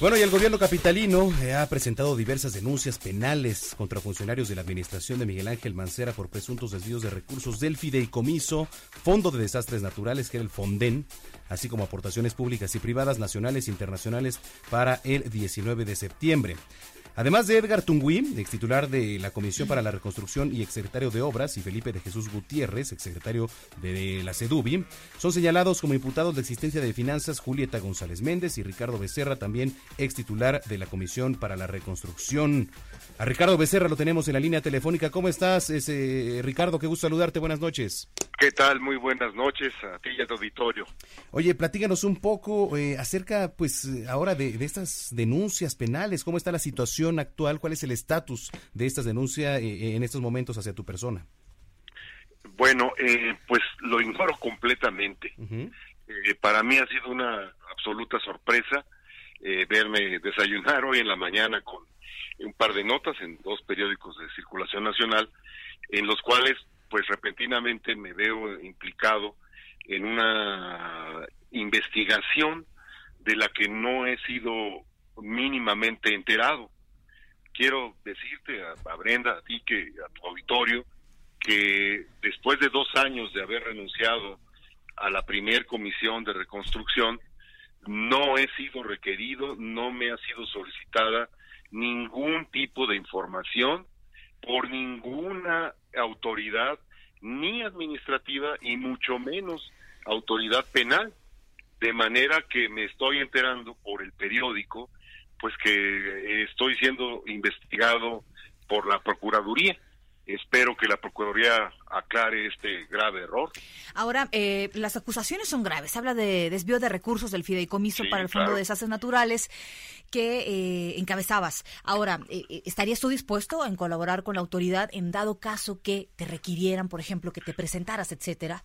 Bueno, y el gobierno capitalino eh, ha presentado diversas denuncias penales contra funcionarios de la administración de Miguel Ángel Mancera por presuntos desvíos de recursos del fideicomiso, Fondo de Desastres Naturales, que era el FONDEN, así como aportaciones públicas y privadas nacionales e internacionales para el 19 de septiembre. Además de Edgar Tungui, ex titular de la Comisión para la Reconstrucción y exsecretario de Obras, y Felipe de Jesús Gutiérrez, exsecretario de la CEDUBI, son señalados como imputados de existencia de finanzas Julieta González Méndez y Ricardo Becerra, también ex titular de la Comisión para la Reconstrucción. A Ricardo Becerra lo tenemos en la línea telefónica. ¿Cómo estás, ese, Ricardo? Qué gusto saludarte. Buenas noches. ¿Qué tal? Muy buenas noches a ti y a tu auditorio. Oye, platíganos un poco eh, acerca, pues, ahora de, de, estas denuncias penales. ¿Cómo está la situación actual? ¿Cuál es el estatus de estas denuncias eh, en estos momentos hacia tu persona? Bueno, eh, pues lo ignoro completamente. para mí ha sido una absoluta sorpresa verme desayunar hoy en la mañana con un par de notas en dos periódicos de circulación nacional, en los cuales, pues repentinamente me veo implicado en una investigación de la que no he sido mínimamente enterado. Quiero decirte a, Brenda, a ti, que a tu auditorio, que después de dos años de haber renunciado a la primer comisión de reconstrucción, no he sido requerido, no me ha sido solicitada ningún tipo de información por ninguna autoridad, ni administrativa, y mucho menos autoridad penal. De manera que me estoy enterando por el periódico, pues que estoy siendo investigado por la Procuraduría espero que la Procuraduría aclare este grave error. Ahora, eh, las acusaciones son graves. Se habla de desvío de recursos del fideicomiso para el Fondo de Desastres Naturales que eh, encabezabas. Ahora, eh, ¿estarías tú dispuesto en colaborar con la autoridad en dado caso que te requirieran, por ejemplo, que te presentaras, etcétera?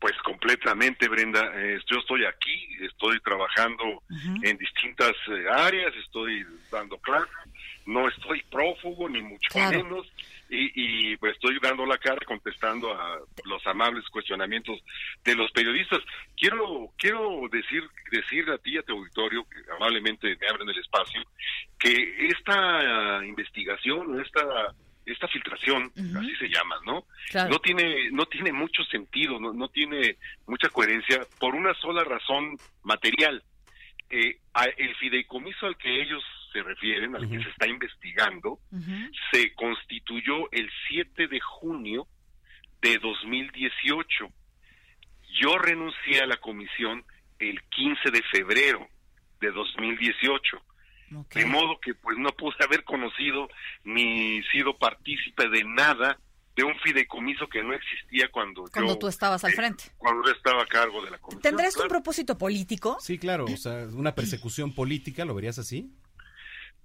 Pues completamente, Brenda. yo estoy aquí, estoy trabajando en distintas áreas, estoy dando clases, no estoy prófugo, ni mucho menos y, pues estoy dando la cara contestando a los amables cuestionamientos de los periodistas. Quiero quiero decir decir a ti a tu auditorio que amablemente me abren el espacio que esta investigación, esta esta filtración, así se llama, ¿no? No tiene no tiene mucho sentido, no, no tiene mucha coherencia por una sola razón material. Eh, el fideicomiso al que ellos se refieren, al que se está investigando, se constituyó el 7 de junio de 2018. Yo renuncié a la comisión el 15 de febrero de 2018. De modo que pues no pude haber conocido ni sido partícipe de nada de un fideicomiso que no existía cuando, cuando tú estabas al eh, frente. cuando yo estaba a cargo de la comisión. ¿Tendrás un propósito político? Sí, claro, o sea, una persecución política, ¿lo verías así?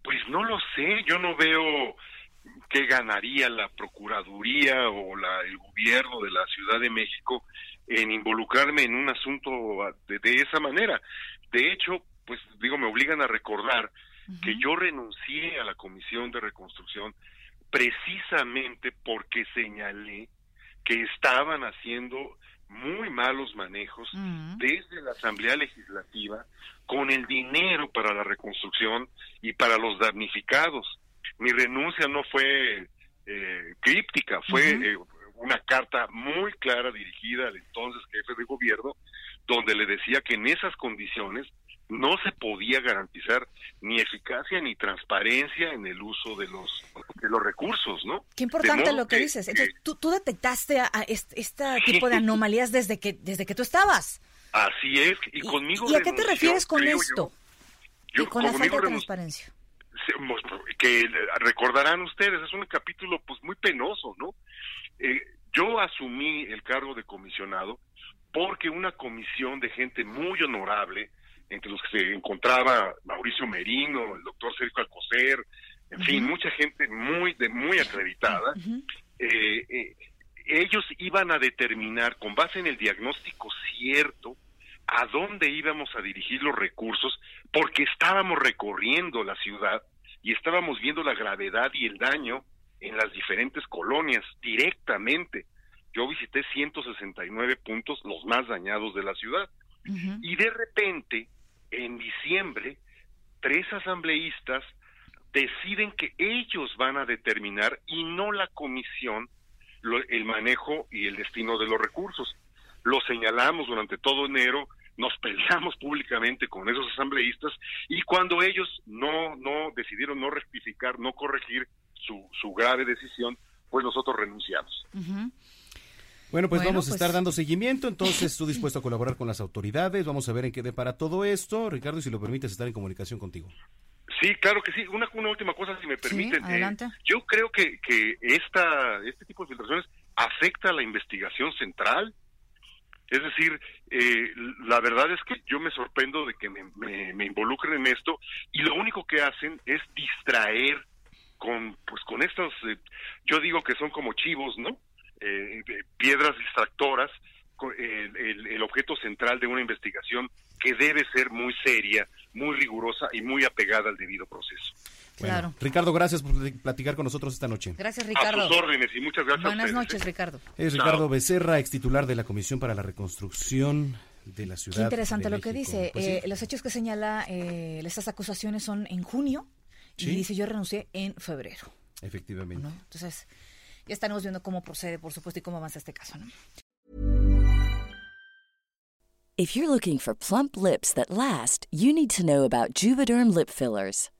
Pues no lo sé, yo no veo qué ganaría la Procuraduría o la, el gobierno de la Ciudad de México en involucrarme en un asunto de, esa manera. De hecho, pues digo, me obligan a recordar que yo renuncié a la Comisión de Reconstrucción precisamente porque señalé que estaban haciendo muy malos manejos desde la Asamblea Legislativa con el dinero para la reconstrucción y para los damnificados. Mi renuncia no fue eh, críptica, fue eh, una carta muy clara dirigida al entonces jefe de gobierno, donde le decía que en esas condiciones no se podía garantizar ni eficacia ni transparencia en el uso de los de los recursos, ¿no? Qué importante lo que, dices. Entonces, ¿tú, tú detectaste a, este, tipo de anomalías desde que desde que tú estabas. Así es, y, conmigo. ¿Y a qué te refieres con esto? Yo, con la falta de transparencia. Que recordarán ustedes, es un capítulo pues muy penoso, ¿no? Eh, Yo asumí el cargo de comisionado porque una comisión de gente muy honorable, entre los que se encontraba Mauricio Merino, el doctor Sergio Alcocer, en fin, mucha gente muy de muy acreditada, eh, eh, ellos iban a determinar con base en el diagnóstico cierto a dónde íbamos a dirigir los recursos, porque estábamos recorriendo la ciudad y estábamos viendo la gravedad y el daño en las diferentes colonias directamente. Yo visité 169 puntos, los más dañados de la ciudad. Y de repente, en diciembre, tres asambleístas deciden que ellos van a determinar y no la comisión el manejo y el destino de los recursos. Lo señalamos durante todo enero, nos peleamos públicamente con esos asambleístas y cuando ellos no no decidieron no rectificar, no corregir su, su grave decisión, pues nosotros renunciamos. Bueno, pues vamos a estar pues dando seguimiento, entonces estoy dispuesto a colaborar con las autoridades, vamos a ver en qué para todo esto. Ricardo, y si lo permites, estar en comunicación contigo. Sí, claro que sí. Una, una última cosa, si me permiten. Eh, yo creo que, que esta, este tipo de filtraciones afecta a la investigación central. Es decir, eh, la verdad es que yo me sorprendo de que me, me, involucren en esto y lo único que hacen es distraer con, pues, con estos, eh, yo digo que son como chivos, ¿no? Piedras distractoras, el, el objeto central de una investigación que debe ser muy seria, muy rigurosa y muy apegada al debido proceso. claro. Ricardo, gracias por platicar con nosotros esta noche. Gracias, Ricardo. A sus órdenes y muchas gracias. Buenas noches, ¿eh? Ricardo. Es Ricardo Becerra, ex titular de la Comisión para la Reconstrucción de la ciudad. Qué interesante lo que dice. Pues eh, los hechos que señala eh, estas acusaciones son en junio y dice yo renuncié en febrero. Efectivamente. Entonces, ya estaremos viendo cómo procede, por supuesto, y cómo avanza este caso. ¿no? If you're looking for plump lips that last, you need to know about Juvederm lip fillers.